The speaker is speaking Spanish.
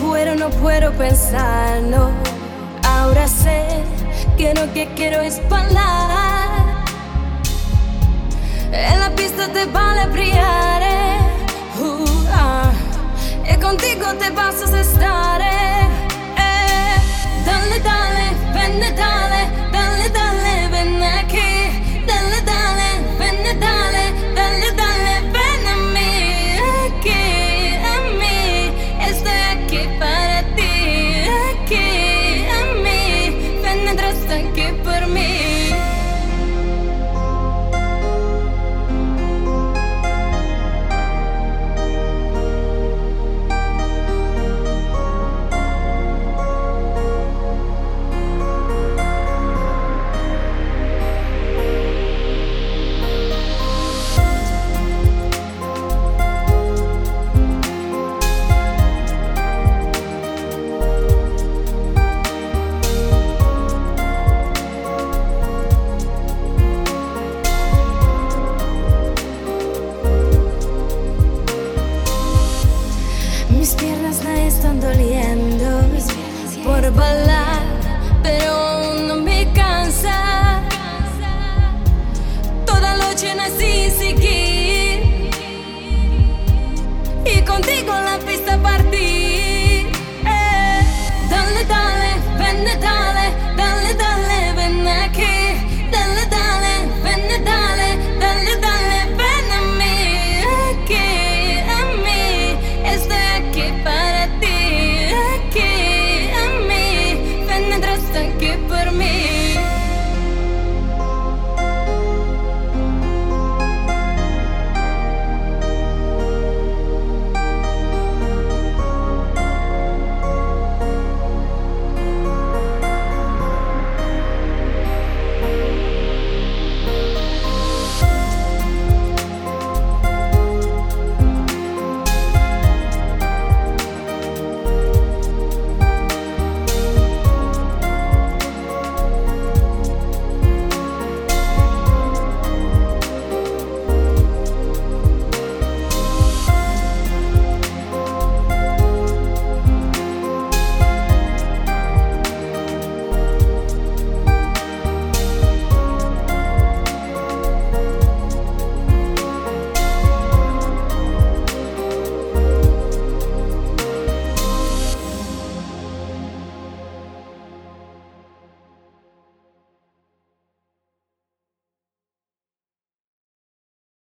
pero no puedo pensarlo. Ahora sé que lo que quiero es bailar. En la pista te vale brillar. Uh, ah. Y contigo te vas a estar. Karbala que por mim.